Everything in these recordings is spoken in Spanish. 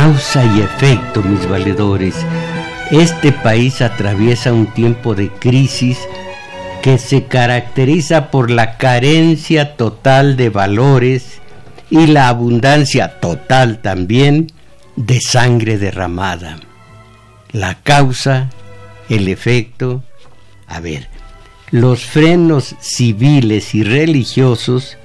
Causa y efecto, mis valedores. Este país atraviesa un tiempo de crisis que se caracteriza por la carencia total de valores y la abundancia total también de sangre derramada. La causa, el efecto, a ver, los frenos civiles y religiosos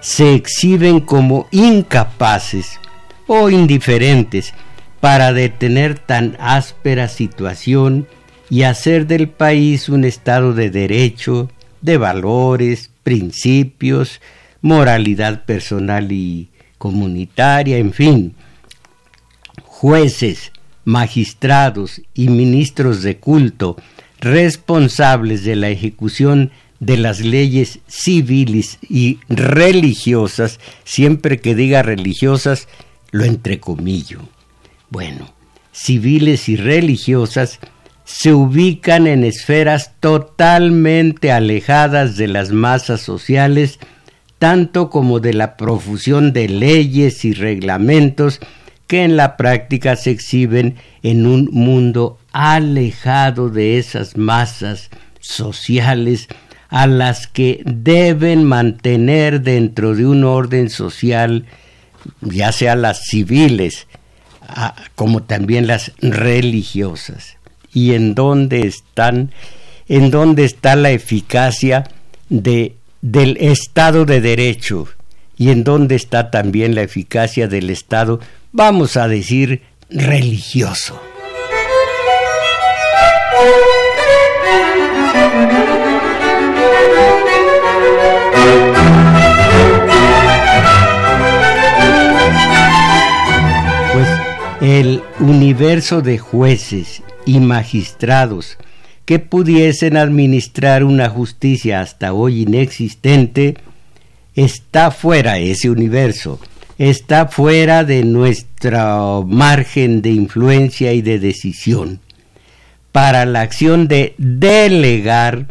se exhiben como incapaces o indiferentes para detener tan áspera situación y hacer del país un estado de derecho, de valores, principios, moralidad personal y comunitaria, en fin. Jueces, magistrados y ministros de culto responsables de la ejecución de las leyes civiles y religiosas, siempre que diga religiosas, lo entrecomillo. Bueno, civiles y religiosas se ubican en esferas totalmente alejadas de las masas sociales, tanto como de la profusión de leyes y reglamentos que en la práctica se exhiben en un mundo alejado de esas masas sociales a las que deben mantener dentro de un orden social, ya sea las civiles, como también las religiosas. Y en dónde están, en dónde está la eficacia de, del Estado de Derecho y en dónde está también la eficacia del Estado, vamos a decir, religioso. El universo de jueces y magistrados que pudiesen administrar una justicia hasta hoy inexistente, está fuera ese universo, está fuera de nuestro margen de influencia y de decisión. Para la acción de delegar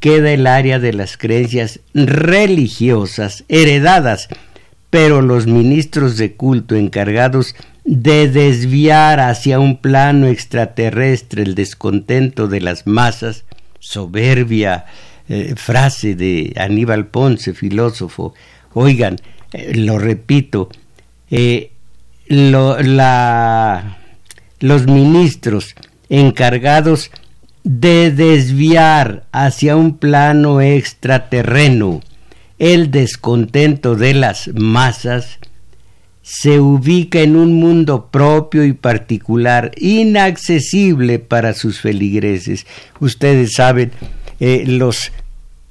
queda el área de las creencias religiosas heredadas, pero los ministros de culto encargados de desviar hacia un plano extraterrestre el descontento de las masas, soberbia eh, frase de Aníbal Ponce, filósofo, oigan, eh, lo repito, eh, la, los ministros encargados de desviar hacia un plano extraterreno el descontento de las masas, se ubica en un mundo propio y particular, inaccesible para sus feligreses. Ustedes saben, eh, los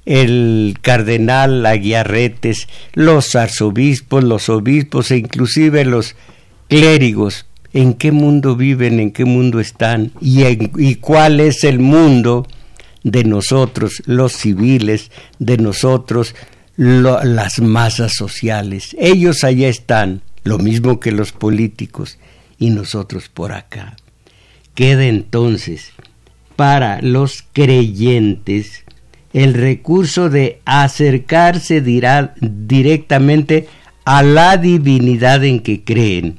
el cardenal Aguiarretes, los arzobispos, los obispos e inclusive los clérigos en qué mundo viven, en qué mundo están y, y cuál es el mundo de nosotros, los civiles, de nosotros, las masas sociales. Ellos allá están, lo mismo que los políticos, y nosotros por acá. Queda entonces para los creyentes el recurso de acercarse dirá, directamente a la divinidad en que creen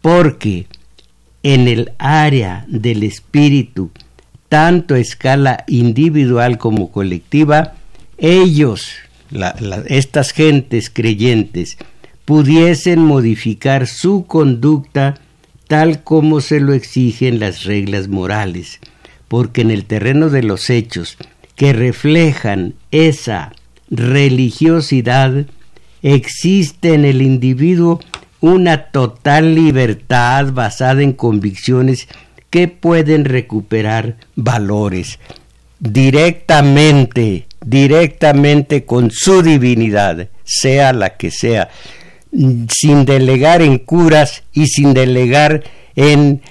porque en el área del espíritu, tanto a escala individual como colectiva, ellos, estas gentes creyentes, pudiesen modificar su conducta tal como se lo exigen las reglas morales, porque en el terreno de los hechos que reflejan esa religiosidad, existe en el individuo una total libertad basada en convicciones que pueden recuperar valores directamente directamente con su divinidad, sea la que sea, sin delegar en curas y sin delegar en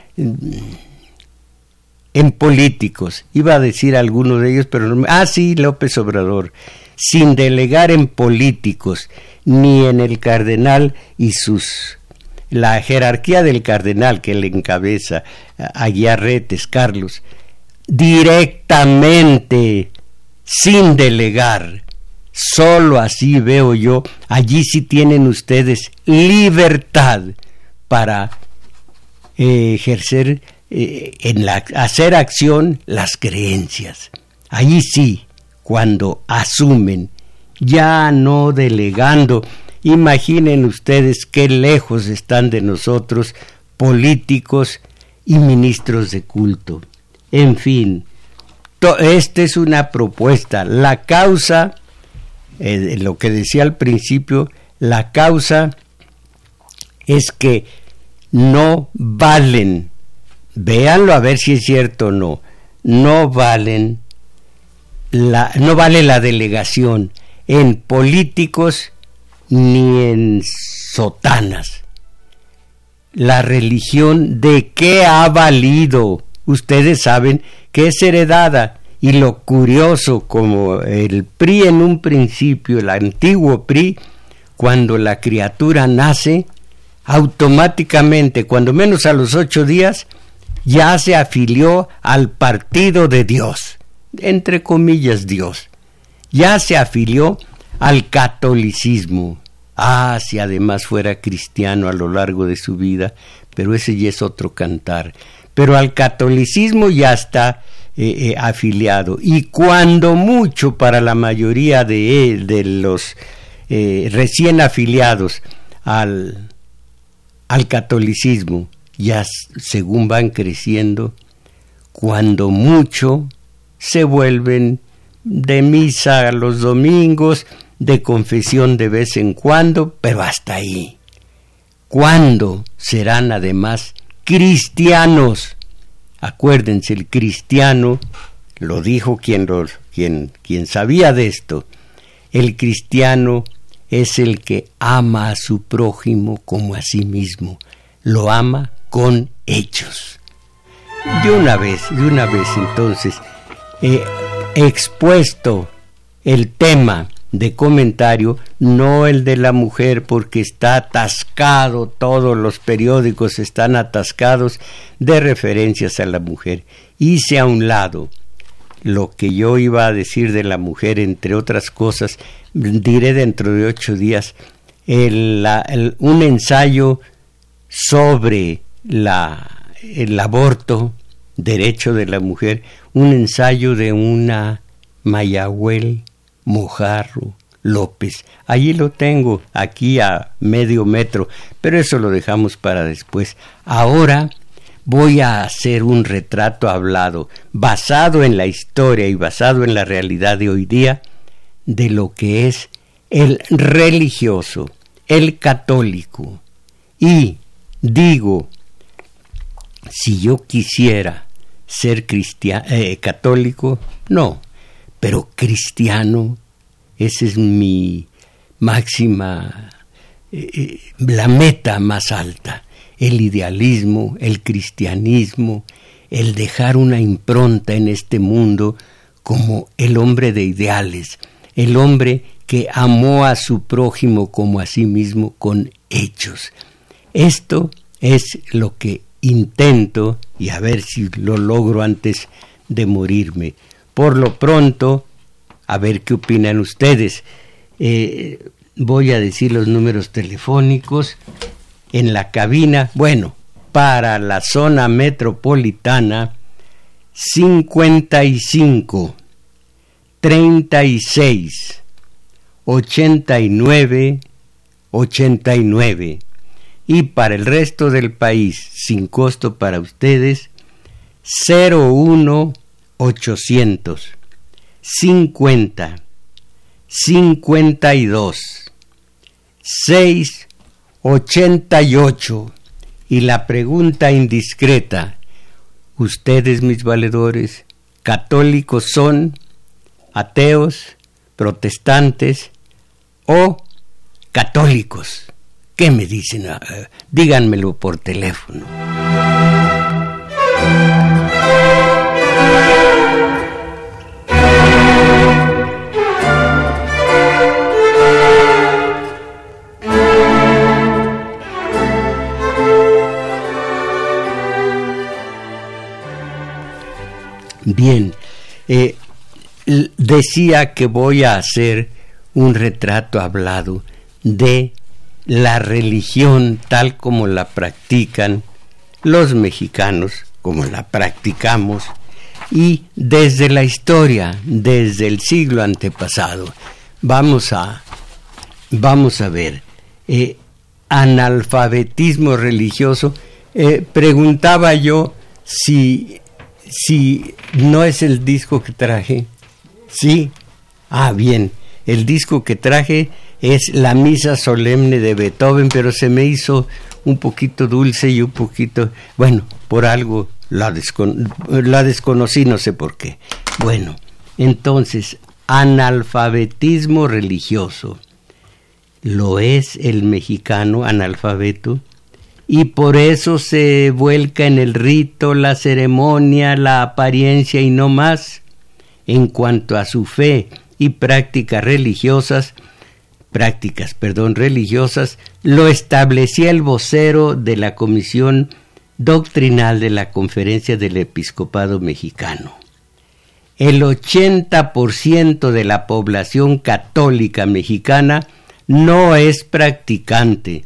en políticos. Iba a decir alguno de ellos, pero no. Ah, sí, López Obrador. Sin delegar en políticos, ni en el cardenal y sus. La jerarquía del cardenal que le encabeza a Guiarretes, Carlos, directamente, sin delegar. Solo así veo yo, allí sí tienen ustedes libertad para eh, ejercer eh, en la, hacer acción las creencias. Allí sí, cuando asumen, ya no delegando. Imaginen ustedes qué lejos están de nosotros políticos y ministros de culto. En fin, esta es una propuesta. La causa, eh, lo que decía al principio, la causa es que no valen. Véanlo a ver si es cierto o no, no valen la, no vale la delegación en políticos ni en sotanas. La religión de qué ha valido, ustedes saben que es heredada y lo curioso como el PRI en un principio, el antiguo PRI, cuando la criatura nace, automáticamente, cuando menos a los ocho días, ya se afilió al partido de Dios, entre comillas Dios, ya se afilió al catolicismo. Ah, si además fuera cristiano a lo largo de su vida, pero ese ya es otro cantar. Pero al catolicismo ya está eh, eh, afiliado. Y cuando mucho para la mayoría de, de los eh, recién afiliados al, al catolicismo, ya según van creciendo, cuando mucho se vuelven de misa los domingos, de confesión de vez en cuando, pero hasta ahí. ¿Cuándo serán además cristianos? Acuérdense, el cristiano, lo dijo quien, quien, quien sabía de esto, el cristiano es el que ama a su prójimo como a sí mismo, lo ama con hechos. De una vez, de una vez entonces, he expuesto el tema de comentario, no el de la mujer, porque está atascado, todos los periódicos están atascados de referencias a la mujer. Hice a un lado lo que yo iba a decir de la mujer, entre otras cosas, diré dentro de ocho días, un ensayo sobre la, el aborto, derecho de la mujer, un ensayo de una Mayahuel Mojarro López. Allí lo tengo, aquí a medio metro, pero eso lo dejamos para después. Ahora voy a hacer un retrato hablado, basado en la historia y basado en la realidad de hoy día, de lo que es el religioso, el católico. Y digo, si yo quisiera ser cristiano, eh, católico, no, pero cristiano, esa es mi máxima, eh, eh, la meta más alta, el idealismo, el cristianismo, el dejar una impronta en este mundo como el hombre de ideales, el hombre que amó a su prójimo como a sí mismo con hechos. Esto es lo que intento y a ver si lo logro antes de morirme. Por lo pronto, a ver qué opinan ustedes. Eh, voy a decir los números telefónicos en la cabina. Bueno, para la zona metropolitana, 55 36 89 89 y para el resto del país sin costo para ustedes 01 800 50 52 6 88 y la pregunta indiscreta ustedes mis valedores católicos son ateos protestantes o católicos. ¿Qué me dicen? Ah, díganmelo por teléfono. Bien, eh, decía que voy a hacer un retrato hablado de la religión tal como la practican los mexicanos, como la practicamos, y desde la historia, desde el siglo antepasado. Vamos a, vamos a ver, eh, analfabetismo religioso. Eh, preguntaba yo si si no es el disco que traje, sí. Ah, bien, el disco que traje es la misa solemne de Beethoven, pero se me hizo un poquito dulce y un poquito, bueno, por algo la, la desconocí, no sé por qué. Bueno, entonces, analfabetismo religioso. ¿Lo es el mexicano analfabeto? Y por eso se vuelca en el rito, la ceremonia, la apariencia y no más. En cuanto a su fe y prácticas religiosas, prácticas, perdón, religiosas, lo establecía el vocero de la Comisión Doctrinal de la Conferencia del Episcopado Mexicano. El 80% de la población católica mexicana no es practicante,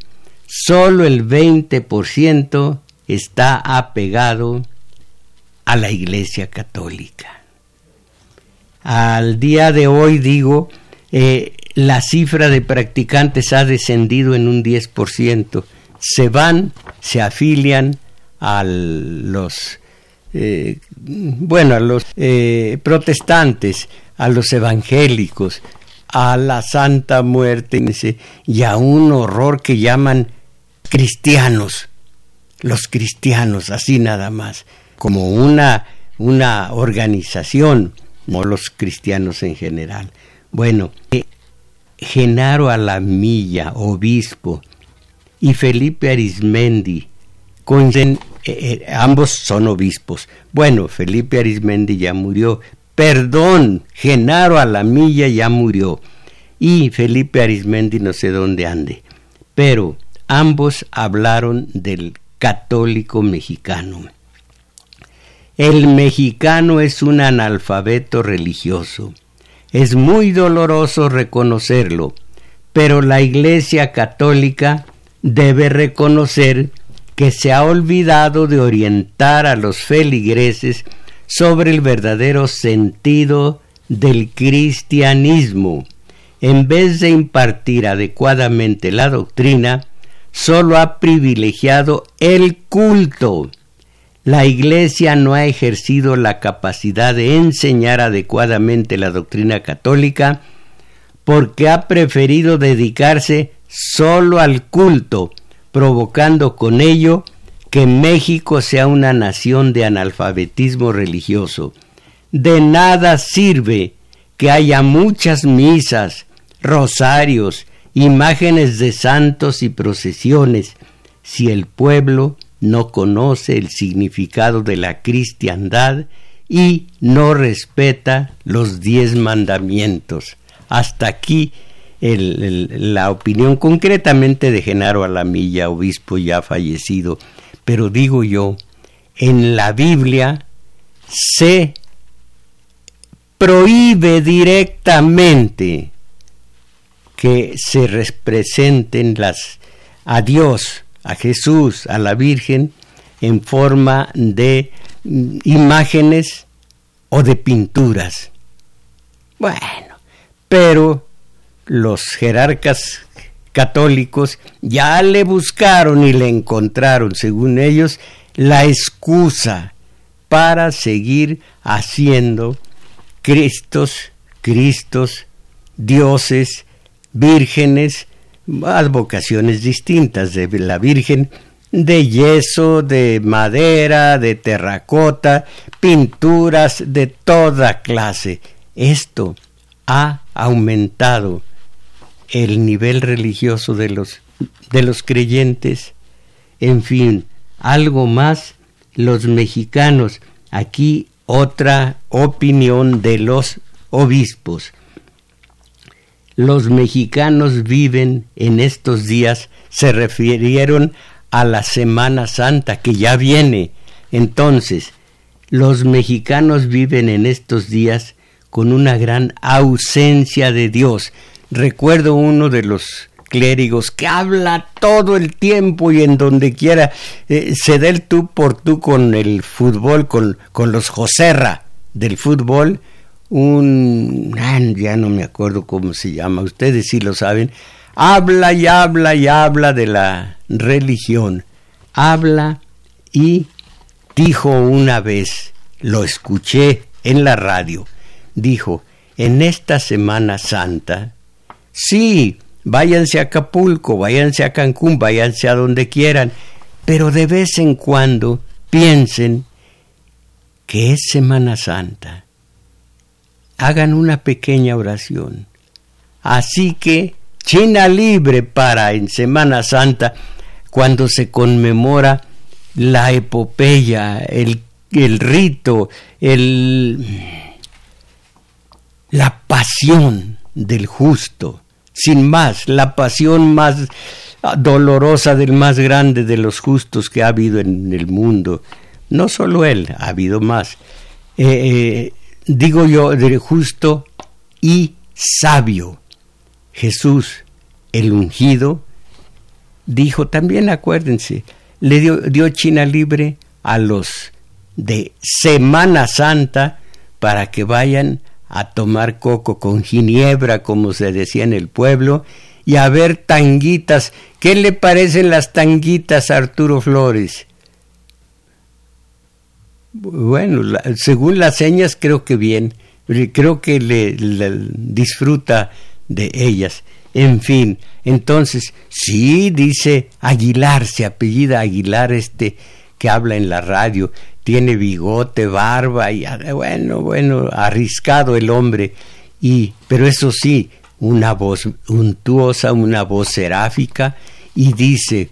solo el 20% está apegado a la Iglesia Católica. Al día de hoy digo, eh, la cifra de practicantes ha descendido en un 10%. Se van, se afilian a los, eh, bueno, a los eh, protestantes, a los evangélicos, a la Santa Muerte y a un horror que llaman cristianos, los cristianos, así nada más, como una, una organización, no los cristianos en general. Bueno, eh, Genaro Alamilla, obispo, y Felipe Arismendi, eh, eh, ambos son obispos. Bueno, Felipe Arismendi ya murió, perdón, Genaro Alamilla ya murió, y Felipe Arismendi no sé dónde ande, pero ambos hablaron del católico mexicano. El mexicano es un analfabeto religioso. Es muy doloroso reconocerlo, pero la Iglesia católica debe reconocer que se ha olvidado de orientar a los feligreses sobre el verdadero sentido del cristianismo. En vez de impartir adecuadamente la doctrina, solo ha privilegiado el culto. La Iglesia no ha ejercido la capacidad de enseñar adecuadamente la doctrina católica porque ha preferido dedicarse solo al culto, provocando con ello que México sea una nación de analfabetismo religioso. De nada sirve que haya muchas misas, rosarios imágenes de santos y procesiones, si el pueblo no conoce el significado de la cristiandad y no respeta los diez mandamientos. Hasta aquí la opinión concretamente de Genaro Alamilla, obispo ya fallecido. Pero digo yo, en la Biblia se prohíbe directamente que se representen las a Dios, a Jesús, a la Virgen en forma de mm, imágenes o de pinturas. Bueno, pero los jerarcas católicos ya le buscaron y le encontraron, según ellos, la excusa para seguir haciendo Cristos, Cristos, dioses vírgenes, advocaciones distintas de la Virgen, de yeso, de madera, de terracota, pinturas de toda clase. Esto ha aumentado el nivel religioso de los, de los creyentes, en fin, algo más, los mexicanos, aquí otra opinión de los obispos. Los mexicanos viven en estos días, se refirieron a la Semana Santa que ya viene. Entonces, los mexicanos viven en estos días con una gran ausencia de Dios. Recuerdo uno de los clérigos que habla todo el tiempo y en donde quiera eh, se da el tú por tú con el fútbol, con, con los Joserra del fútbol, un ya no me acuerdo cómo se llama, ustedes sí lo saben, habla y habla y habla de la religión, habla y dijo una vez, lo escuché en la radio, dijo, en esta Semana Santa, sí, váyanse a Acapulco, váyanse a Cancún, váyanse a donde quieran, pero de vez en cuando piensen que es Semana Santa. Hagan una pequeña oración. Así que China libre para en Semana Santa, cuando se conmemora la epopeya, el, el rito, el, la pasión del justo sin más, la pasión más dolorosa del más grande de los justos que ha habido en el mundo. No solo él, ha habido más. Eh, eh, digo yo, de justo y sabio. Jesús, el ungido, dijo también, acuérdense, le dio, dio China libre a los de Semana Santa para que vayan a tomar coco con ginebra, como se decía en el pueblo, y a ver tanguitas. ¿Qué le parecen las tanguitas a Arturo Flores? Bueno, según las señas creo que bien, creo que le, disfruta de ellas. En fin, entonces, sí, dice Aguilar, se apellida Aguilar este que habla en la radio, tiene bigote, barba y ah, bueno, bueno, arriscado el hombre. Y pero eso sí, una voz untuosa, una voz seráfica. Y dice,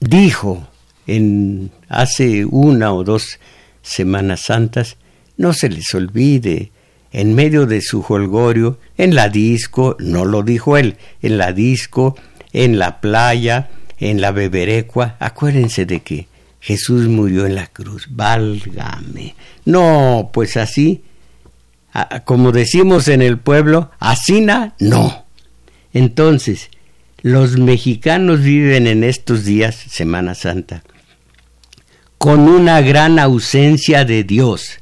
dijo en hace una o dos semanas santas, no se les olvide, en medio de su holgorio, en la disco, no lo dijo él, en la disco, en la playa, en la beberecua, acuérdense de que Jesús murió en la cruz, válgame. No, pues así, como decimos en el pueblo, asina, no. Entonces, los mexicanos viven en estos días, Semana Santa, con una gran ausencia de Dios.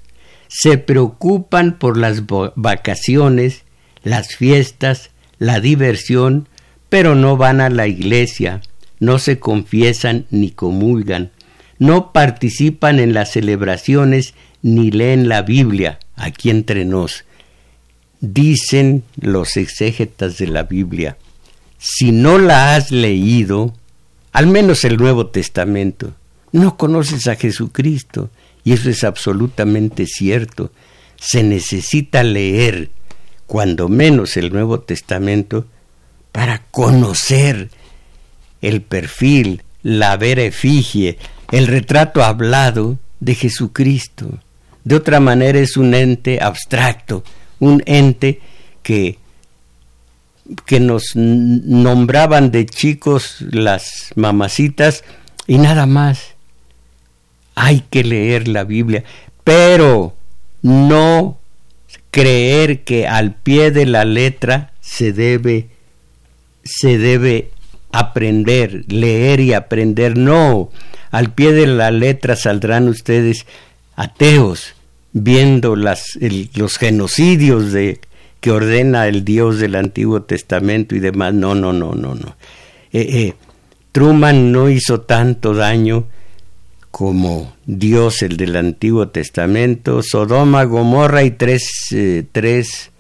Se preocupan por las vacaciones, las fiestas, la diversión, pero no van a la iglesia, no se confiesan ni comulgan no participan en las celebraciones ni leen la Biblia aquí entre nos. Dicen los exégetas de la Biblia, si no la has leído, al menos el Nuevo Testamento, no conoces a Jesucristo, y eso es absolutamente cierto. Se necesita leer, cuando menos el Nuevo Testamento, para conocer el perfil, la vera efigie, el retrato hablado de Jesucristo. De otra manera es un ente abstracto, un ente que, que nos nombraban de chicos las mamacitas y nada más. Hay que leer la Biblia, pero no creer que al pie de la letra se debe se debe aprender, leer y aprender. No, al pie de la letra saldrán ustedes ateos viendo las, los genocidios de, que ordena el Dios del Antiguo Testamento y demás. No, no, no, no, no. Eh, eh, Truman no hizo tanto daño como Dios el del Antiguo Testamento, Sodoma, Gomorra y tres, eh, tres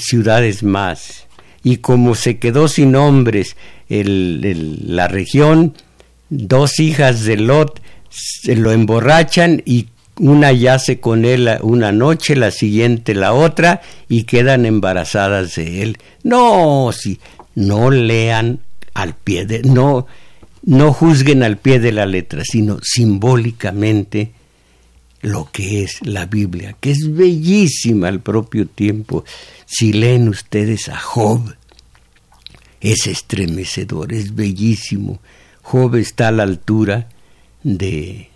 ciudades más. Y como se quedó sin hombres la región, dos hijas de Lot se lo emborrachan y una yace con él una noche, la siguiente la otra y quedan embarazadas de él. No, si no lean al pie de no no juzguen al pie de la letra, sino simbólicamente lo que es la Biblia, que es bellísima al propio tiempo. Si leen ustedes a Job, es estremecedor, es bellísimo. Job está a la altura de,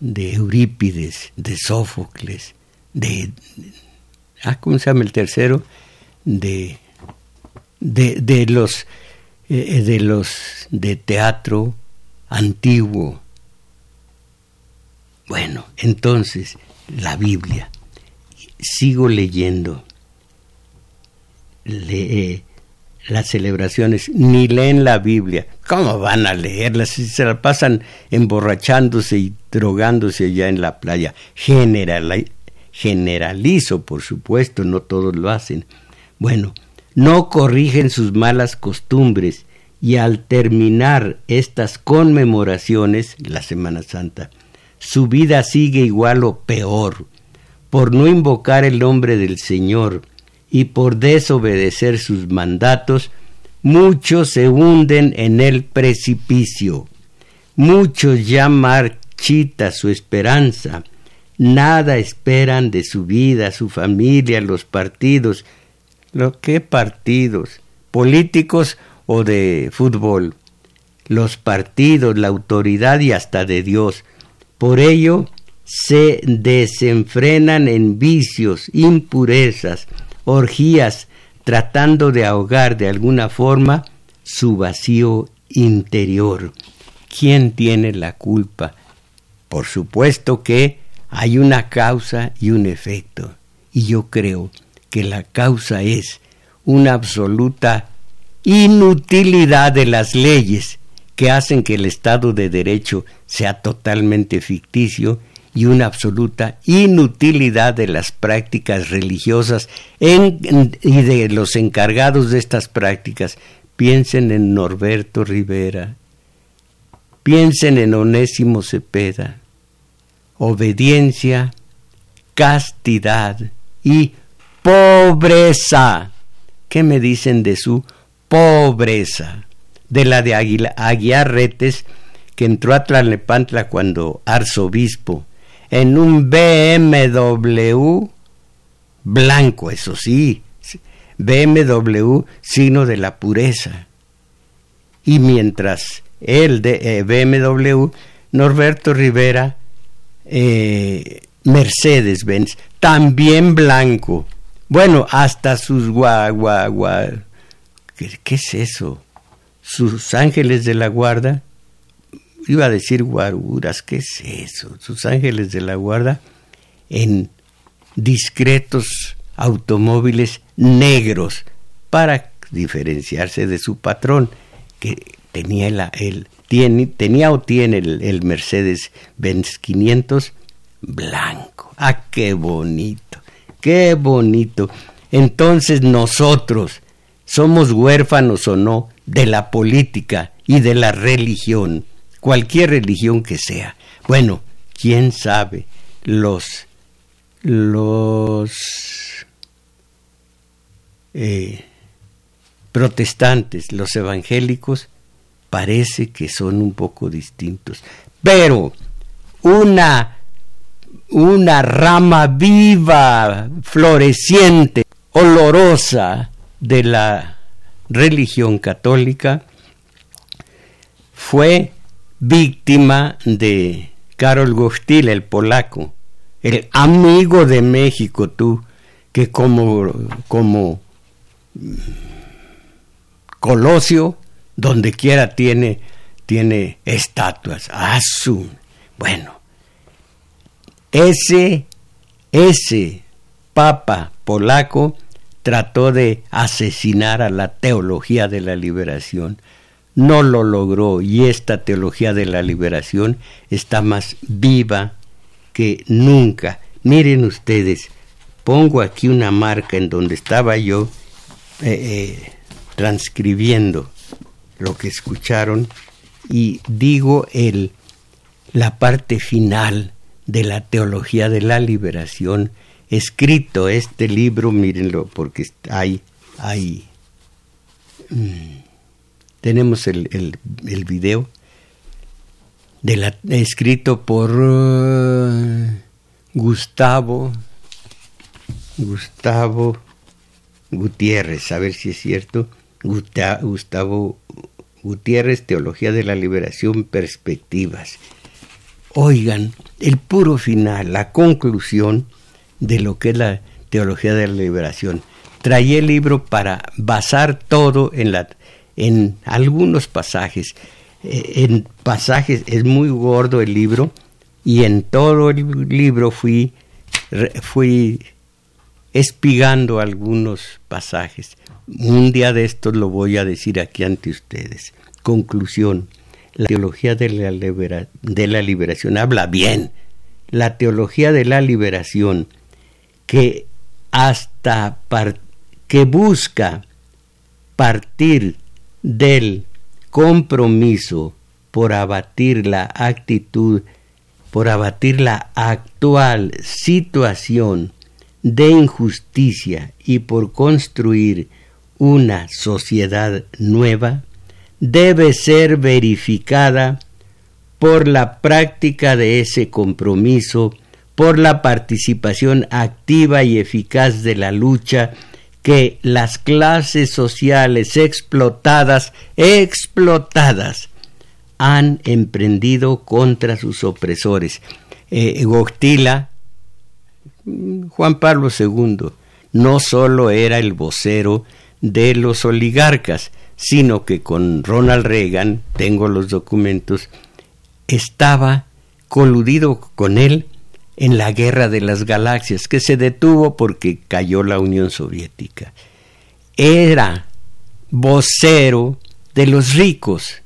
de Eurípides, de Sófocles, de, ah, ¿cómo se llama el tercero? De, de, de los eh, de los de teatro antiguo. Bueno, entonces, la Biblia. Sigo leyendo. Le, las celebraciones, ni leen la Biblia. ¿Cómo van a leerla si se la pasan emborrachándose y drogándose allá en la playa? General, generalizo, por supuesto, no todos lo hacen. Bueno, no corrigen sus malas costumbres y al terminar estas conmemoraciones, la Semana Santa, su vida sigue igual o peor, por no invocar el nombre del Señor, y por desobedecer sus mandatos, muchos se hunden en el precipicio. Muchos ya marchita su esperanza, nada esperan de su vida, su familia, los partidos. ¿Lo qué partidos? Políticos o de fútbol. Los partidos, la autoridad y hasta de Dios. Por ello se desenfrenan en vicios, impurezas, orgías, tratando de ahogar de alguna forma su vacío interior. ¿Quién tiene la culpa? Por supuesto que hay una causa y un efecto, y yo creo que la causa es una absoluta inutilidad de las leyes que hacen que el Estado de Derecho sea totalmente ficticio y una absoluta inutilidad de las prácticas religiosas y de los encargados de estas prácticas. Piensen en Norberto Rivera, piensen en Onésimo Cepeda. Obediencia, castidad y pobreza. ¿Qué me dicen de su pobreza? De la de Aguilar Retes, que entró a Tlalnepantla cuando arzobispo en un BMW blanco, eso sí, BMW signo de la pureza. Y mientras el de eh, BMW, Norberto Rivera, eh, Mercedes-Benz, también blanco. Bueno, hasta sus guagua, ¿qué, ¿qué es eso? Sus ángeles de la guarda iba a decir guaruras, ¿qué es eso? Sus ángeles de la guarda en discretos automóviles negros para diferenciarse de su patrón que tenía el, tenía o tiene el, el Mercedes Benz 500 blanco. Ah, qué bonito, qué bonito. Entonces nosotros somos huérfanos o no de la política y de la religión cualquier religión que sea. Bueno, quién sabe, los, los eh, protestantes, los evangélicos, parece que son un poco distintos. Pero una, una rama viva, floreciente, olorosa de la religión católica fue víctima de Karol Gostil, el polaco, el amigo de México, tú, que como, como Colosio, donde quiera tiene, tiene estatuas. Asun. Bueno, ese, ese papa polaco trató de asesinar a la teología de la liberación no lo logró y esta teología de la liberación está más viva que nunca. Miren ustedes, pongo aquí una marca en donde estaba yo eh, eh, transcribiendo lo que escucharon y digo el, la parte final de la teología de la liberación, escrito este libro, mírenlo, porque hay, hay, mm, tenemos el, el, video, de la, escrito por uh, Gustavo, Gustavo Gutiérrez, a ver si es cierto, Gustavo Gutiérrez, Teología de la Liberación, Perspectivas. Oigan, el puro final, la conclusión de lo que es la teología de la liberación. Traí el libro para basar todo en, la, en algunos pasajes. Eh, en pasajes, es muy gordo el libro, y en todo el libro fui, fui espigando algunos pasajes. Un día de estos lo voy a decir aquí ante ustedes. Conclusión. La teología de la, de la liberación habla bien. La teología de la liberación que hasta que busca partir del compromiso por abatir la actitud, por abatir la actual situación de injusticia y por construir una sociedad nueva, debe ser verificada por la práctica de ese compromiso, por la participación activa y eficaz de la lucha que las clases sociales explotadas, explotadas, han emprendido contra sus opresores. Eh, Juan Pablo II no solo era el vocero de los oligarcas, sino que con Ronald Reagan, tengo los documentos, estaba coludido con él en la guerra de las galaxias, que se detuvo porque cayó la Unión Soviética. Era vocero de los ricos.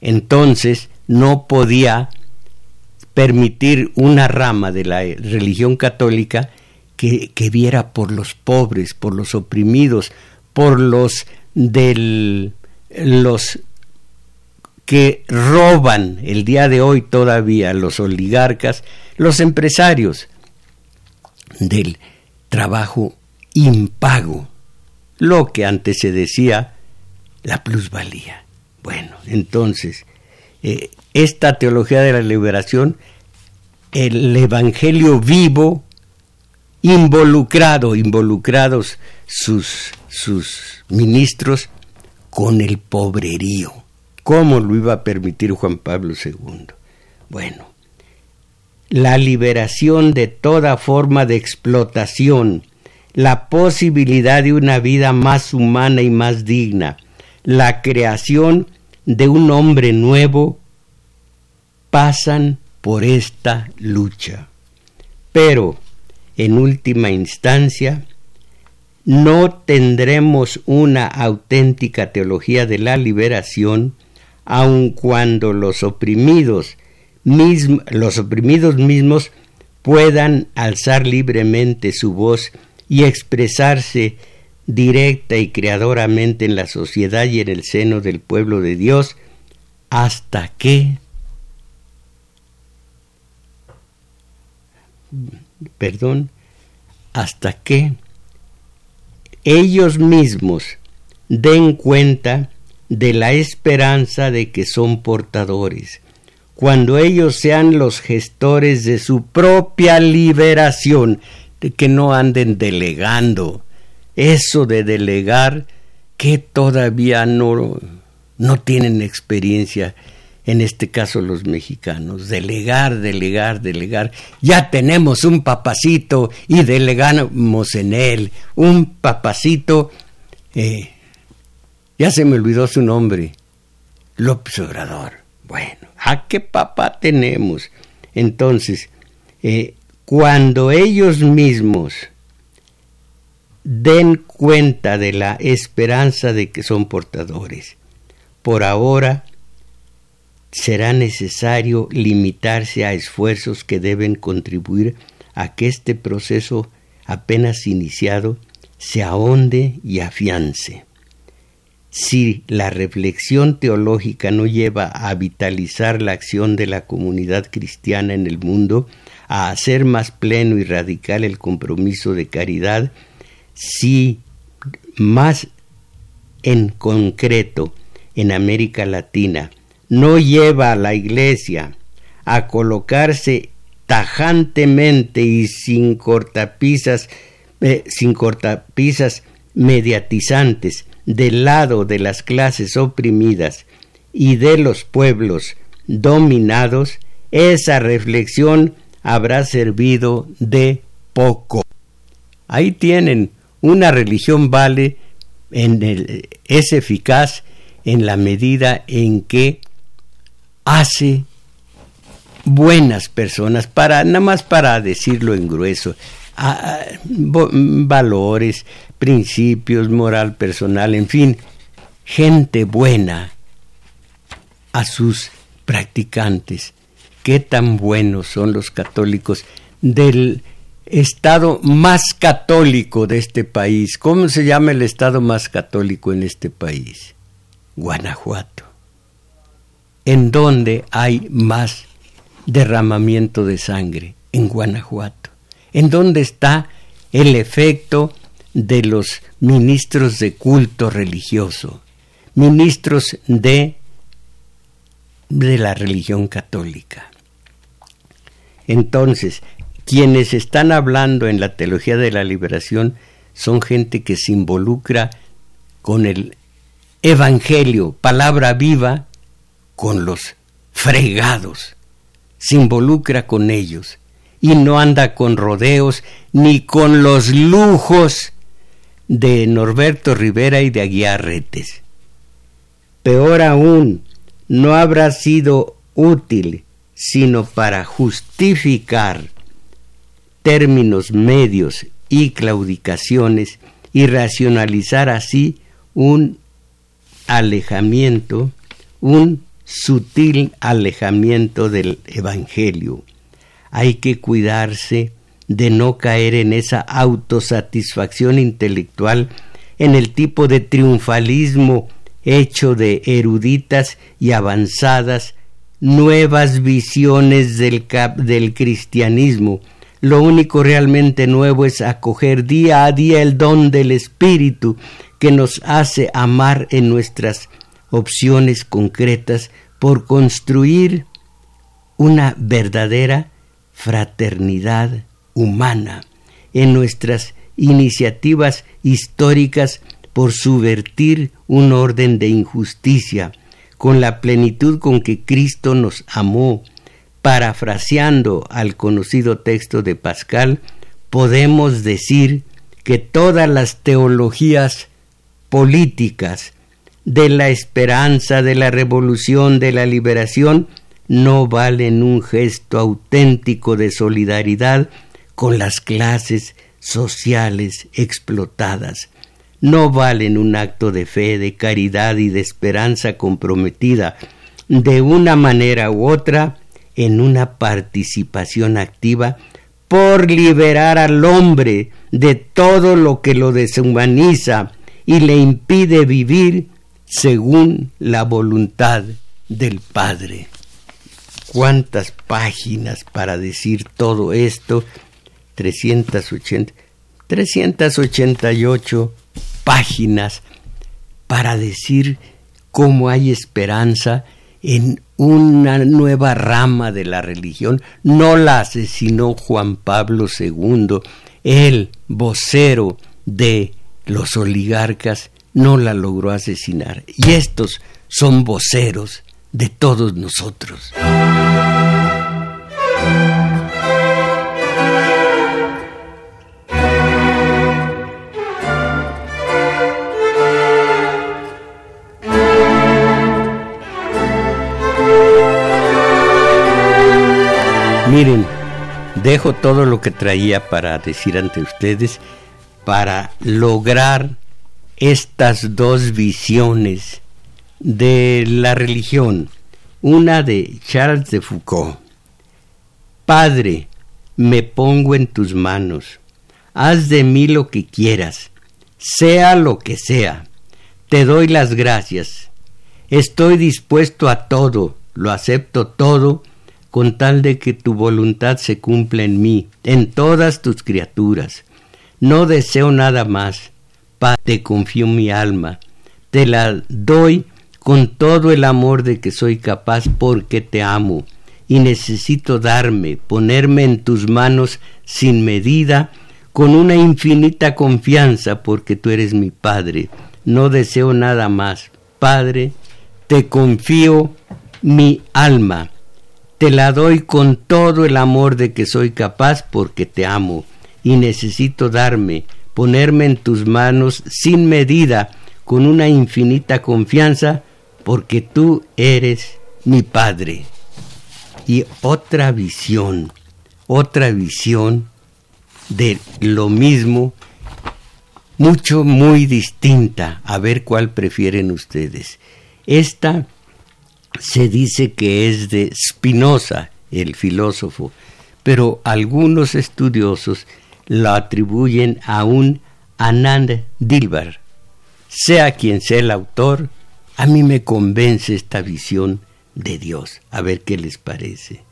Entonces no podía permitir una rama de la religión católica que, que viera por los pobres, por los oprimidos, por los del los que roban el día de hoy todavía los oligarcas, los empresarios del trabajo impago, lo que antes se decía la plusvalía. Bueno, entonces, eh, esta teología de la liberación, el Evangelio vivo, involucrado, involucrados sus, sus ministros con el pobrerío. ¿Cómo lo iba a permitir Juan Pablo II? Bueno, la liberación de toda forma de explotación, la posibilidad de una vida más humana y más digna, la creación de un hombre nuevo pasan por esta lucha. Pero, en última instancia, no tendremos una auténtica teología de la liberación aun cuando los oprimidos, los oprimidos mismos puedan alzar libremente su voz y expresarse directa y creadoramente en la sociedad y en el seno del pueblo de Dios, hasta que perdón, hasta que ellos mismos den cuenta de la esperanza de que son portadores, cuando ellos sean los gestores de su propia liberación, de que no anden delegando. Eso de delegar que todavía no, no tienen experiencia en este caso los mexicanos, delegar, delegar, delegar. Ya tenemos un papacito y delegamos en él, un papacito, eh, ya se me olvidó su nombre, López Obrador. Bueno, ¿a qué papá tenemos? Entonces, eh, cuando ellos mismos den cuenta de la esperanza de que son portadores, por ahora será necesario limitarse a esfuerzos que deben contribuir a que este proceso apenas iniciado se ahonde y afiance. si la reflexión teológica no lleva a vitalizar la acción de la comunidad cristiana en el mundo, a hacer más pleno y radical el compromiso de caridad, si más en concreto en América Latina no lleva a la Iglesia a colocarse tajantemente y sin cortapisas, eh, sin cortapisas mediatizantes del lado de las clases oprimidas y de los pueblos dominados, esa reflexión habrá servido de poco. Ahí tienen, una religión vale, es eficaz en la medida en que hace buenas personas, para, nada más para decirlo en grueso, valores, principios, moral personal, en fin, gente buena a sus practicantes. Qué tan buenos son los católicos del estado más católico de este país. ¿Cómo se llama el estado más católico en este país? Guanajuato. ¿En dónde hay más derramamiento de sangre? En Guanajuato. ¿En dónde está el efecto de los ministros de culto religioso, ministros de, de la religión católica. Entonces, quienes están hablando en la teología de la liberación son gente que se involucra con el Evangelio, palabra viva, con los fregados, se involucra con ellos y no anda con rodeos ni con los lujos de Norberto Rivera y de Aguiar Retes. Peor aún, no habrá sido útil sino para justificar términos medios y claudicaciones y racionalizar así un alejamiento, un sutil alejamiento del Evangelio. Hay que cuidarse de no caer en esa autosatisfacción intelectual, en el tipo de triunfalismo hecho de eruditas y avanzadas nuevas visiones del, del cristianismo. Lo único realmente nuevo es acoger día a día el don del Espíritu que nos hace amar en nuestras opciones concretas por construir una verdadera fraternidad humana, en nuestras iniciativas históricas por subvertir un orden de injusticia, con la plenitud con que Cristo nos amó. Parafraseando al conocido texto de Pascal, podemos decir que todas las teologías políticas de la esperanza, de la revolución, de la liberación, no valen un gesto auténtico de solidaridad con las clases sociales explotadas. No valen un acto de fe, de caridad y de esperanza comprometida de una manera u otra en una participación activa por liberar al hombre de todo lo que lo deshumaniza y le impide vivir según la voluntad del Padre. ¿Cuántas páginas para decir todo esto? 380, 388 páginas para decir cómo hay esperanza en una nueva rama de la religión. No la asesinó Juan Pablo II, el vocero de los oligarcas, no la logró asesinar. Y estos son voceros de todos nosotros. Miren, dejo todo lo que traía para decir ante ustedes para lograr estas dos visiones de la religión. Una de Charles de Foucault. Padre, me pongo en tus manos. Haz de mí lo que quieras, sea lo que sea. te doy las gracias. Estoy dispuesto a todo, lo acepto todo, con tal de que tu voluntad se cumpla en mí, en todas tus criaturas. No deseo nada más. Padre, te confío mi alma. Te la doy con todo el amor de que soy capaz porque te amo y necesito darme, ponerme en tus manos sin medida, con una infinita confianza porque tú eres mi Padre. No deseo nada más. Padre, te confío mi alma. Te la doy con todo el amor de que soy capaz porque te amo y necesito darme, ponerme en tus manos sin medida, con una infinita confianza porque tú eres mi Padre. Y otra visión, otra visión de lo mismo, mucho, muy distinta, a ver cuál prefieren ustedes. Esta se dice que es de Spinoza, el filósofo, pero algunos estudiosos la atribuyen a un Anand Dilbar. Sea quien sea el autor, a mí me convence esta visión de Dios. A ver qué les parece.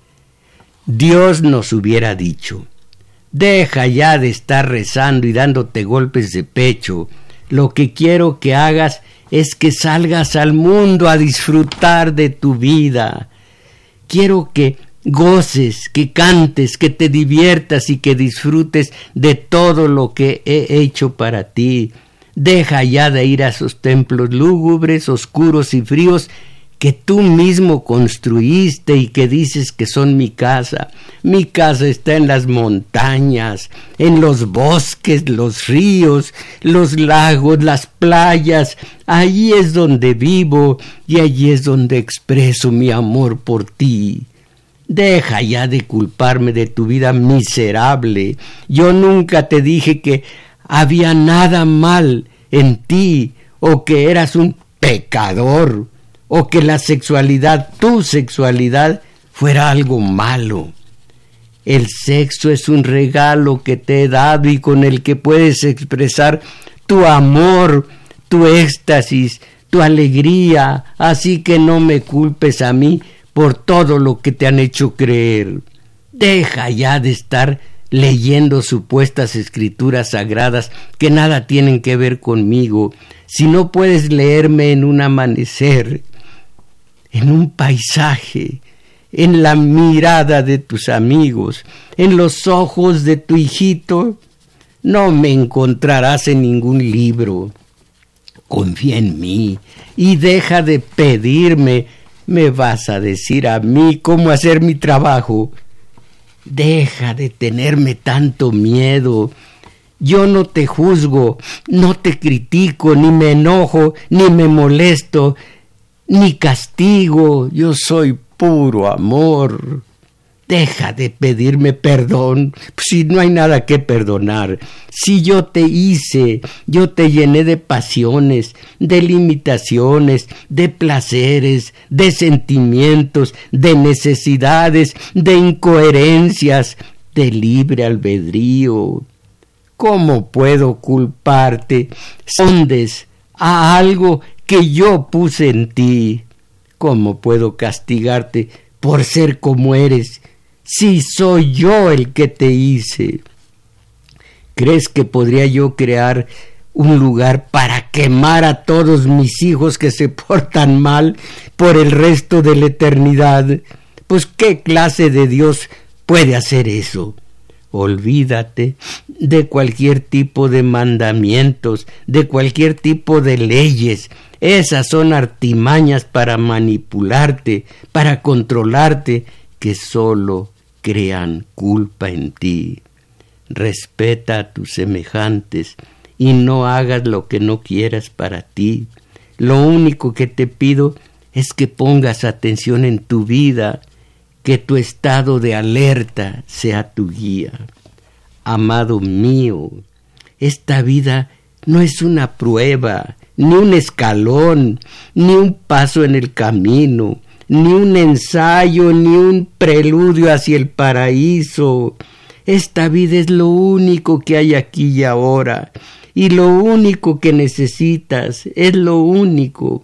Dios nos hubiera dicho, deja ya de estar rezando y dándote golpes de pecho. Lo que quiero que hagas es que salgas al mundo a disfrutar de tu vida. Quiero que goces, que cantes, que te diviertas y que disfrutes de todo lo que he hecho para ti. Deja ya de ir a esos templos lúgubres, oscuros y fríos que tú mismo construiste y que dices que son mi casa. Mi casa está en las montañas, en los bosques, los ríos, los lagos, las playas. Allí es donde vivo y allí es donde expreso mi amor por ti. Deja ya de culparme de tu vida miserable. Yo nunca te dije que había nada mal en ti o que eras un pecador o que la sexualidad, tu sexualidad, fuera algo malo. El sexo es un regalo que te he dado y con el que puedes expresar tu amor, tu éxtasis, tu alegría, así que no me culpes a mí por todo lo que te han hecho creer. Deja ya de estar leyendo supuestas escrituras sagradas que nada tienen que ver conmigo. Si no puedes leerme en un amanecer, en un paisaje, en la mirada de tus amigos, en los ojos de tu hijito, no me encontrarás en ningún libro. Confía en mí y deja de pedirme. Me vas a decir a mí cómo hacer mi trabajo. Deja de tenerme tanto miedo. Yo no te juzgo, no te critico, ni me enojo, ni me molesto ni castigo, yo soy puro amor. Deja de pedirme perdón, si no hay nada que perdonar. Si yo te hice, yo te llené de pasiones, de limitaciones, de placeres, de sentimientos, de necesidades, de incoherencias, de libre albedrío. ¿Cómo puedo culparte? Sondes a algo que yo puse en ti. ¿Cómo puedo castigarte por ser como eres si soy yo el que te hice? ¿Crees que podría yo crear un lugar para quemar a todos mis hijos que se portan mal por el resto de la eternidad? Pues qué clase de Dios puede hacer eso. Olvídate de cualquier tipo de mandamientos, de cualquier tipo de leyes. Esas son artimañas para manipularte, para controlarte, que sólo crean culpa en ti. Respeta a tus semejantes y no hagas lo que no quieras para ti. Lo único que te pido es que pongas atención en tu vida que tu estado de alerta sea tu guía. Amado mío, esta vida no es una prueba, ni un escalón, ni un paso en el camino, ni un ensayo, ni un preludio hacia el paraíso. Esta vida es lo único que hay aquí y ahora, y lo único que necesitas es lo único.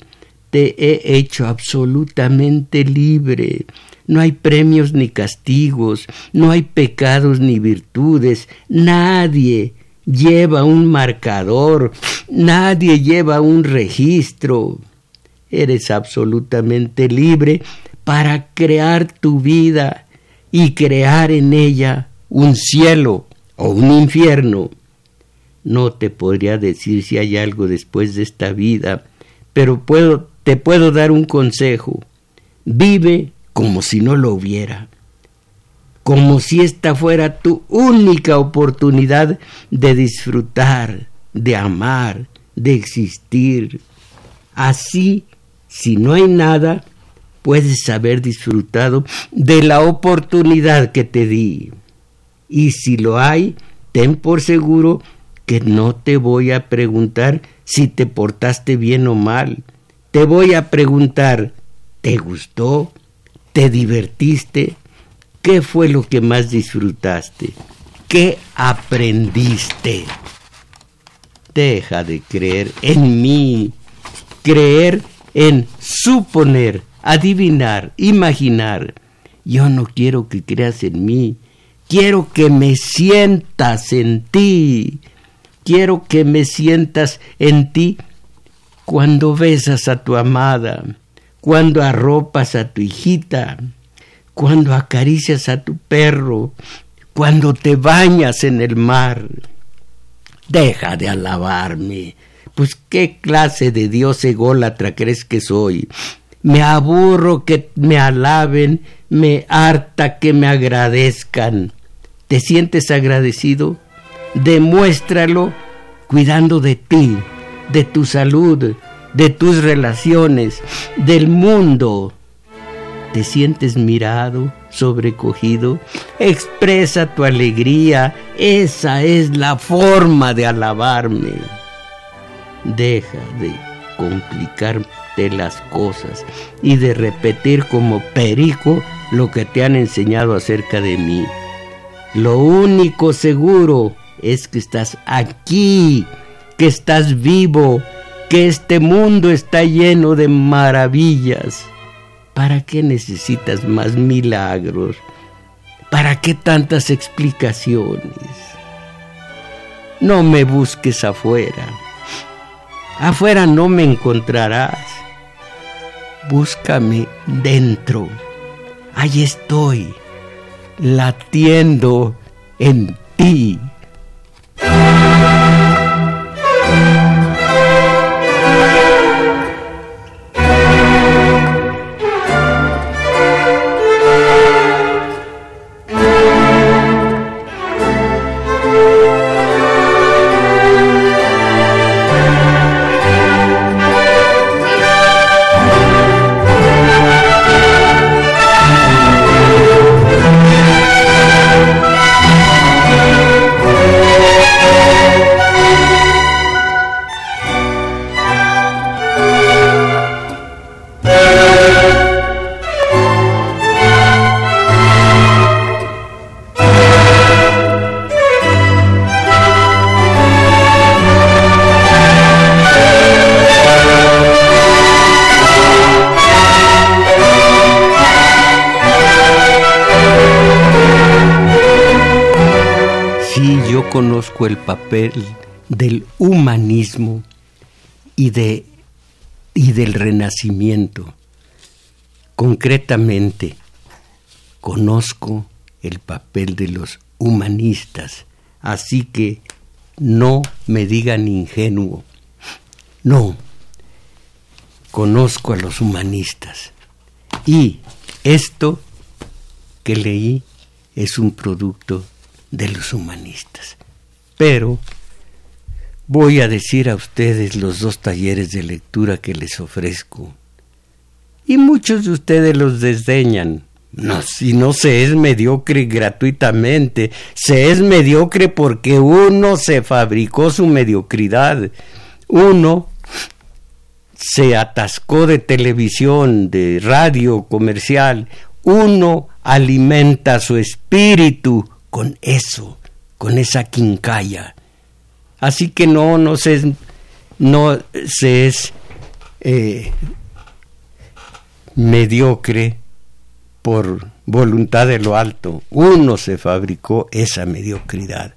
Te he hecho absolutamente libre. No hay premios ni castigos, no hay pecados ni virtudes. Nadie lleva un marcador, nadie lleva un registro. Eres absolutamente libre para crear tu vida y crear en ella un cielo o un infierno. No te podría decir si hay algo después de esta vida, pero puedo, te puedo dar un consejo. Vive como si no lo hubiera, como si esta fuera tu única oportunidad de disfrutar, de amar, de existir. Así, si no hay nada, puedes haber disfrutado de la oportunidad que te di. Y si lo hay, ten por seguro que no te voy a preguntar si te portaste bien o mal. Te voy a preguntar, ¿te gustó? ¿Te divertiste? ¿Qué fue lo que más disfrutaste? ¿Qué aprendiste? Deja de creer en mí, creer en suponer, adivinar, imaginar. Yo no quiero que creas en mí, Quiero que me sientas en ti. Quiero que me sientas en ti cuando besas a tu amada, cuando arropas a tu hijita, cuando acaricias a tu perro, cuando te bañas en el mar. Deja de alabarme. Pues qué clase de Dios ególatra crees que soy. Me aburro que me alaben, me harta que me agradezcan. ¿Te sientes agradecido? Demuéstralo cuidando de ti, de tu salud, de tus relaciones, del mundo. ¿Te sientes mirado, sobrecogido? Expresa tu alegría. Esa es la forma de alabarme. Deja de complicarte las cosas y de repetir como perico lo que te han enseñado acerca de mí. Lo único seguro es que estás aquí, que estás vivo, que este mundo está lleno de maravillas. ¿Para qué necesitas más milagros? ¿Para qué tantas explicaciones? No me busques afuera. Afuera no me encontrarás. Búscame dentro. Ahí estoy latiendo en ti. Del humanismo y, de, y del renacimiento. Concretamente, conozco el papel de los humanistas, así que no me digan ingenuo. No, conozco a los humanistas. Y esto que leí es un producto de los humanistas. Pero voy a decir a ustedes los dos talleres de lectura que les ofrezco. Y muchos de ustedes los desdeñan. Si no se es mediocre gratuitamente, se es mediocre porque uno se fabricó su mediocridad. Uno se atascó de televisión, de radio comercial. Uno alimenta su espíritu con eso con esa quincalla. Así que no, no se, no se es eh, mediocre por voluntad de lo alto. Uno se fabricó esa mediocridad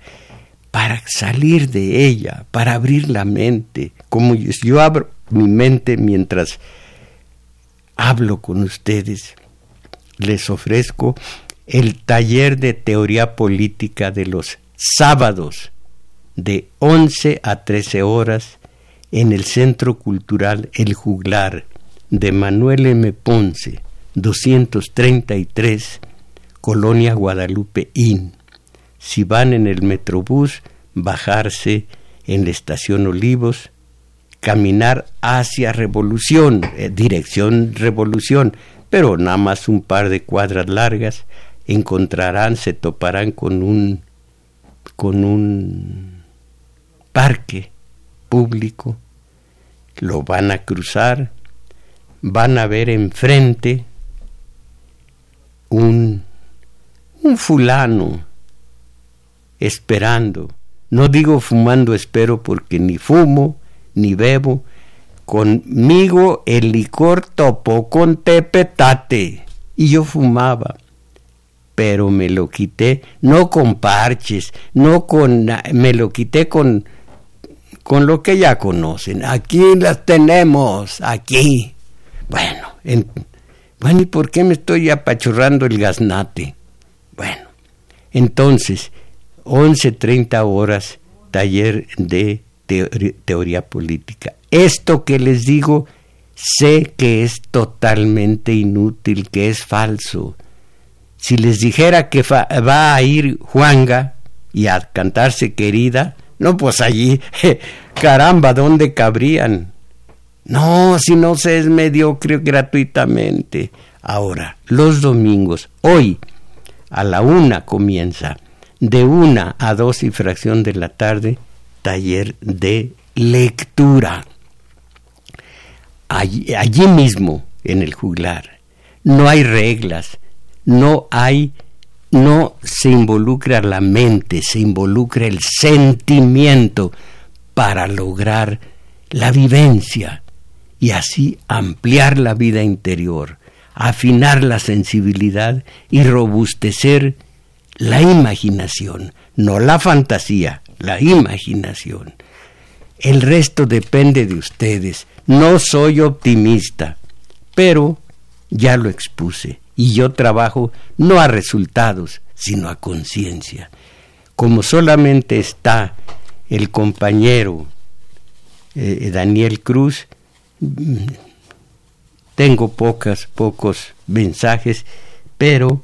para salir de ella, para abrir la mente. Como yo abro mi mente mientras hablo con ustedes, les ofrezco el taller de teoría política de los sábados de 11 a 13 horas en el Centro Cultural El Juglar de Manuel M. Ponce, 233, Colonia Guadalupe Inn. Si van en el Metrobús, bajarse en la estación Olivos, caminar hacia Revolución, eh, dirección Revolución, pero nada más un par de cuadras largas, encontrarán, se toparán con un con un parque público, lo van a cruzar, van a ver enfrente un, un fulano esperando. No digo fumando espero porque ni fumo ni bebo. Conmigo el licor topó con tepetate y yo fumaba pero me lo quité no con parches, no con me lo quité con con lo que ya conocen. Aquí las tenemos, aquí. Bueno, bueno, ¿y por qué me estoy apachurrando el gaznate? Bueno, entonces, 11.30 horas, taller de teoría política. Esto que les digo, sé que es totalmente inútil, que es falso si les dijera que va a ir Juanga y a cantarse querida, no, pues allí, caramba, ¿dónde cabrían? No, si no se es mediocre gratuitamente. Ahora, los domingos, hoy, a la una comienza, de una a dos y fracción de la tarde, taller de lectura. Allí, allí mismo, en el juglar. No hay reglas, no hay, no se involucra la mente, se involucra el sentimiento para lograr la vivencia y así ampliar la vida interior, afinar la sensibilidad y robustecer la imaginación, no la fantasía, la imaginación. El resto depende de ustedes. No soy optimista, pero ya lo expuse y yo trabajo no a resultados, sino a conciencia. Como solamente está el compañero eh, Daniel Cruz, tengo pocas, pocos mensajes, pero,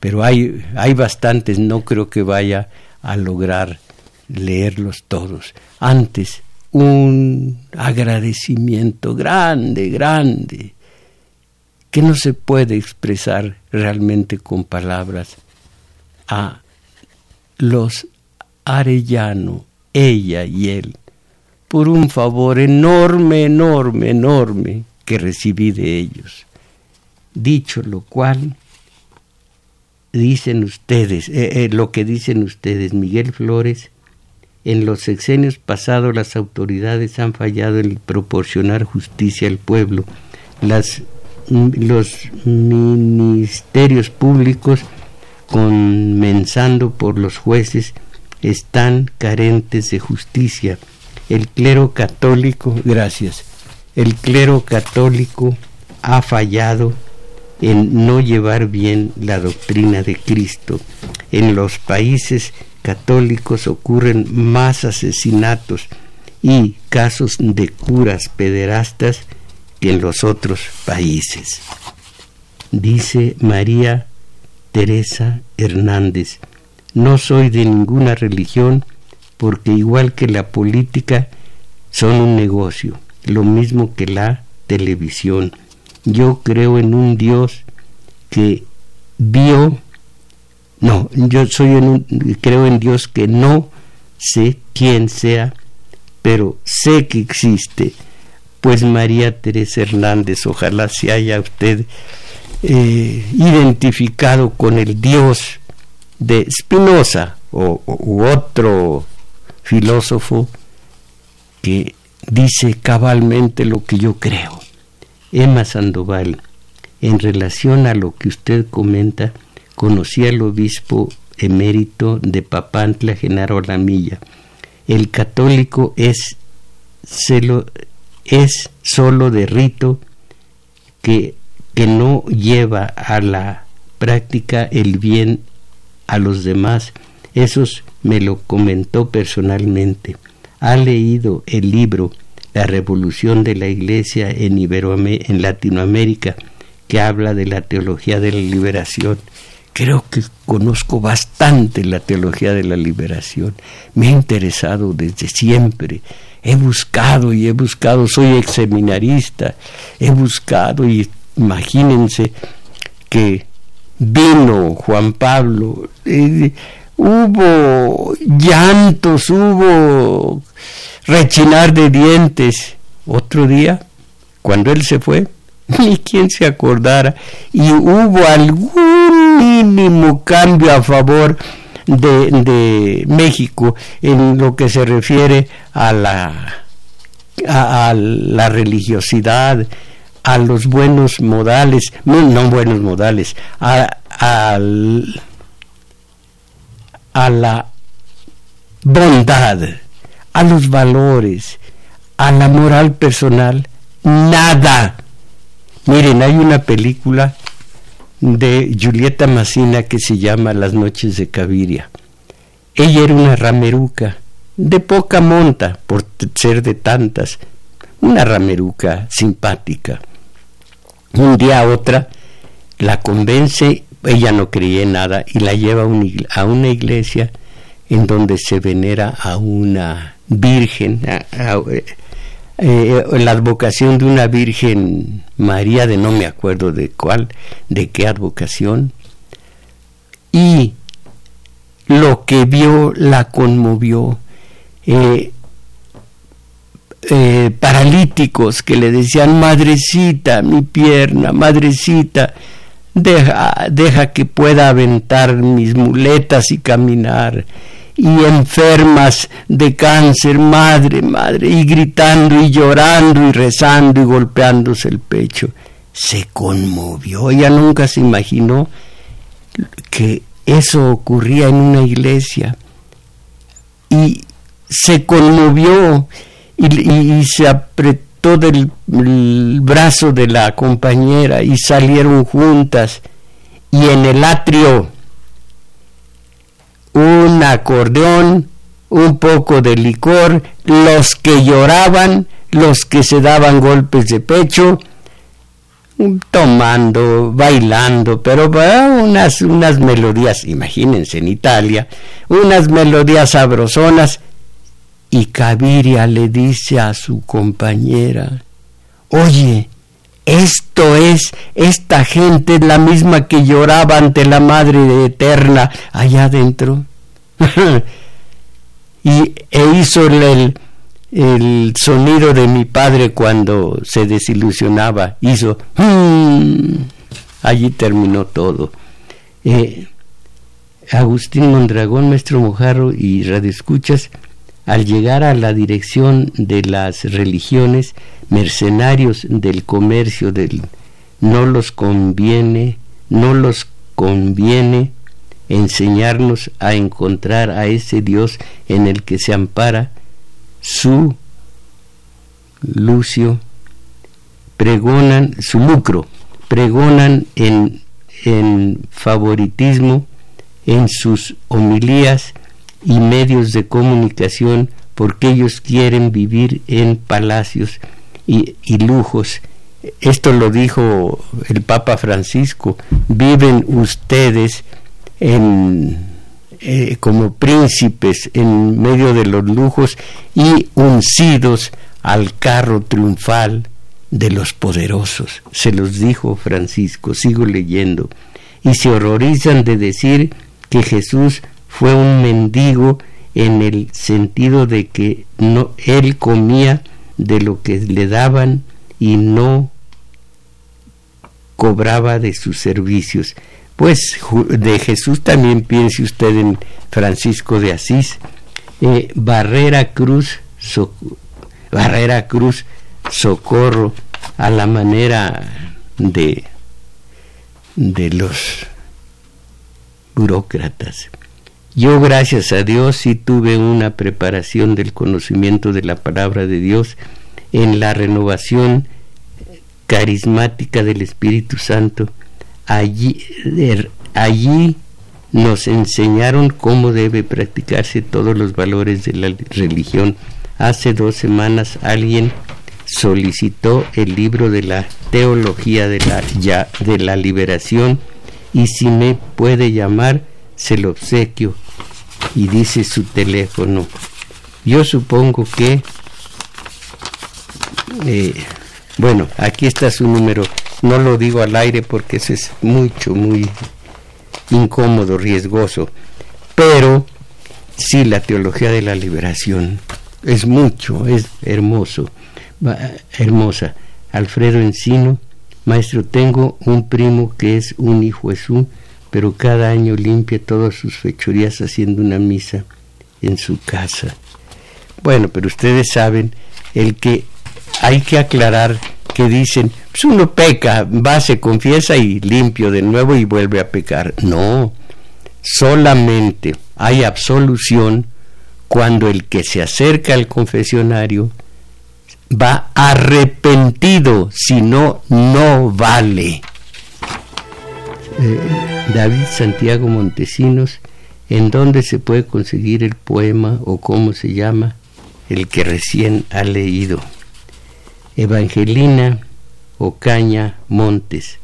pero hay, hay bastantes, no creo que vaya a lograr leerlos todos. Antes, un agradecimiento grande, grande que no se puede expresar realmente con palabras a los Arellano, ella y él, por un favor enorme, enorme, enorme que recibí de ellos. Dicho lo cual, dicen ustedes, eh, eh, lo que dicen ustedes, Miguel Flores, en los sexenios pasados las autoridades han fallado en proporcionar justicia al pueblo. Las los ministerios públicos, comenzando por los jueces, están carentes de justicia. El clero católico, gracias, el clero católico ha fallado en no llevar bien la doctrina de Cristo. En los países católicos ocurren más asesinatos y casos de curas pederastas que en los otros países. Dice María Teresa Hernández, no soy de ninguna religión porque igual que la política son un negocio, lo mismo que la televisión. Yo creo en un Dios que vio, no, yo soy en un, creo en Dios que no sé quién sea, pero sé que existe pues María Teresa Hernández, ojalá se haya usted eh, identificado con el Dios de Spinoza o, u otro filósofo que dice cabalmente lo que yo creo. Emma Sandoval, en relación a lo que usted comenta, conocí al obispo emérito de Papantla, Genaro Lamilla. El católico es, es solo de rito que, que no lleva a la práctica el bien a los demás. Eso me lo comentó personalmente. Ha leído el libro La revolución de la Iglesia en, en Latinoamérica, que habla de la teología de la liberación. Creo que conozco bastante la teología de la liberación. Me ha interesado desde siempre. He buscado y he buscado, soy ex seminarista, he buscado y imagínense que vino Juan Pablo, eh, hubo llantos, hubo rechinar de dientes. Otro día, cuando él se fue, ni quien se acordara, y hubo algún mínimo cambio a favor de, de México en lo que se refiere a la, a, la religiosidad, a los buenos modales, no, no buenos modales, a, a, a la bondad, a los valores, a la moral personal, nada. Miren, hay una película de Julieta Massina que se llama Las noches de Caviria. Ella era una rameruca, de poca monta, por ser de tantas, una rameruca simpática. Un día a otra la convence, ella no creía en nada, y la lleva a una iglesia en donde se venera a una virgen, eh, la advocación de una Virgen María de no me acuerdo de cuál, de qué advocación, y lo que vio la conmovió. Eh, eh, paralíticos que le decían, madrecita, mi pierna, madrecita, deja, deja que pueda aventar mis muletas y caminar y enfermas de cáncer, madre, madre, y gritando y llorando y rezando y golpeándose el pecho. Se conmovió, ella nunca se imaginó que eso ocurría en una iglesia. Y se conmovió y, se apretó del brazo de la compañera y salieron juntas. Y en el atrio un acordeón, un poco de licor, los que lloraban, los que se daban golpes de pecho, tomando, bailando, pero unas, unas melodías, imagínense en Italia, unas melodías sabrosonas, y Caviria le dice a su compañera, oye, esto es, esta gente es la misma que lloraba ante la Madre Eterna allá adentro. y e hizo el, el, sonido de mi padre cuando se desilusionaba. Hizo... Hmm". allí terminó todo. Eh, Agustín Mondragón, maestro Mojarro y Radio Escuchas, al llegar a la dirección de las religiones, mercenarios del comercio del no los conviene, no los conviene enseñarnos a encontrar a ese Dios en el que se ampara su lucio, pregonan su lucro, pregonan en, en favoritismo en sus homilías y medios de comunicación porque ellos quieren vivir en palacios y, lujos. Esto lo dijo el Papa Francisco, viven ustedes en, eh, como príncipes en medio de los lujos y uncidos al carro triunfal de los poderosos. Se los dijo Francisco, sigo leyendo, y se horrorizan de decir que Jesús fue un mendigo en el sentido de que no él comía de lo que le daban y no cobraba de sus servicios. Pues de Jesús también piense usted en Francisco de Asís, eh, Barrera Cruz, Barrera Cruz, socorro a la manera de, de los burócratas. Yo, gracias a Dios, sí tuve una preparación del conocimiento de la palabra de Dios en la renovación carismática del Espíritu Santo. Allí, er, allí nos enseñaron cómo debe practicarse todos los valores de la religión. Hace dos semanas alguien solicitó el libro de la teología de la, ya, de la liberación y si me puede llamar se lo obsequio y dice su teléfono. Yo supongo que, eh, bueno, aquí está su número. No lo digo al aire porque eso es mucho, muy incómodo, riesgoso. Pero sí, la teología de la liberación es mucho, es hermoso, hermosa. Alfredo Encino, maestro, tengo un primo que es un hijo Jesús pero cada año limpia todas sus fechorías haciendo una misa en su casa. Bueno, pero ustedes saben el que hay que aclarar que dicen, pues uno peca, va, se confiesa y limpio de nuevo y vuelve a pecar. No, solamente hay absolución cuando el que se acerca al confesionario va arrepentido, si no, no vale. Eh, David Santiago Montesinos, en dónde se puede conseguir el poema o cómo se llama el que recién ha leído. Evangelina Ocaña Montes,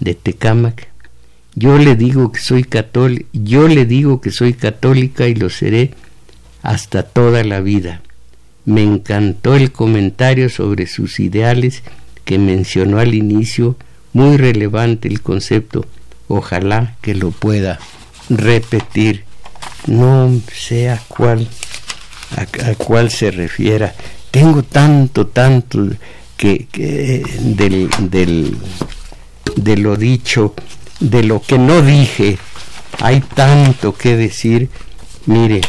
de Tecámac. Yo le digo que soy católica, yo le digo que soy católica y lo seré hasta toda la vida. Me encantó el comentario sobre sus ideales que mencionó al inicio, muy relevante el concepto ojalá que lo pueda repetir, no sé a cuál, a, cuál se refiera. Tengo tanto, tanto que, del, del, de lo dicho, de lo que no dije, hay tanto que decir. Mire,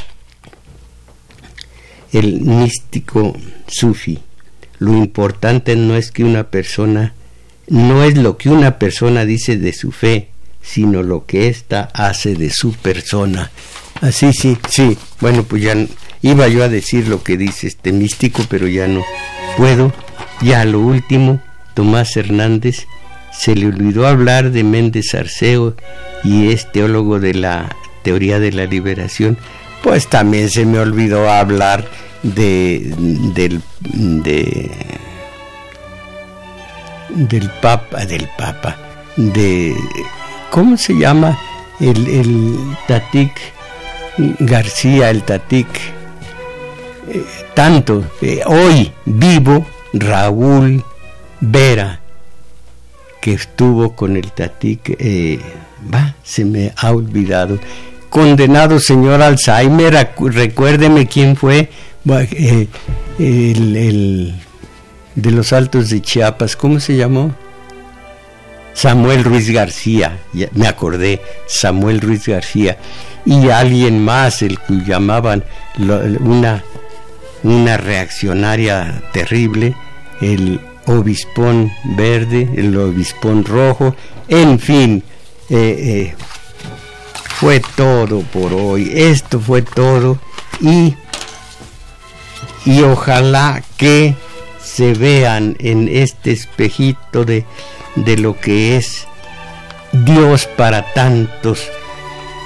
el místico sufi, lo importante no es que una persona, no es lo que una persona dice de su fe, sino lo que ésta hace de su persona. Así, ah, sí, sí. Bueno, pues ya iba yo a decir lo que dice este místico, pero ya no puedo. Ya lo último, Tomás Hernández se le olvidó hablar de Méndez Arceo y es teólogo de la teoría de la liberación. Pues también se me olvidó hablar de del de, del papa del papa de ¿cómo se llama? El, el Tatic García, el Tatic, eh, tanto, eh, hoy vivo Raúl Vera, que estuvo con el Tatic, eh, va, se me ha olvidado. Condenado señor Alzheimer, recuérdeme quién fue el, el de los Altos de Chiapas, ¿cómo se llamó? Samuel Ruiz García, me acordé, Samuel Ruiz García, y alguien más, el que llamaban una, una reaccionaria terrible, el obispón verde, el obispón rojo, en fin, eh, eh, fue todo por hoy, esto fue todo y, y ojalá que se vean en este espejito de de lo que es Dios para tantos,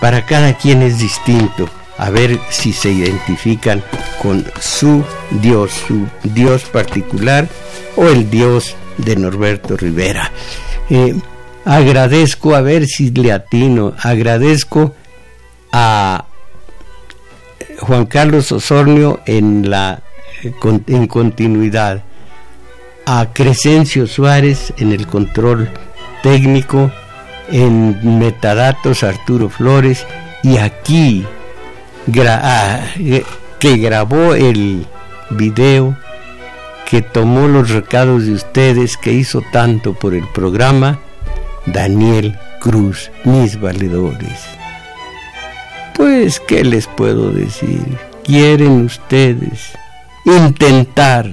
para cada quien es distinto, a ver si se identifican con su Dios, su Dios particular o el Dios de Norberto Rivera. Eh, agradezco, a ver si le atino, agradezco a Juan Carlos Osornio en la en continuidad a Crescencio Suárez en el control técnico, en metadatos Arturo Flores y aquí ah, eh, que grabó el video, que tomó los recados de ustedes, que hizo tanto por el programa, Daniel Cruz, mis valedores. Pues, ¿qué les puedo decir? quieren ustedes intentar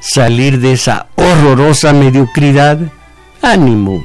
salir de esa horrorosa mediocridad? Ánimo.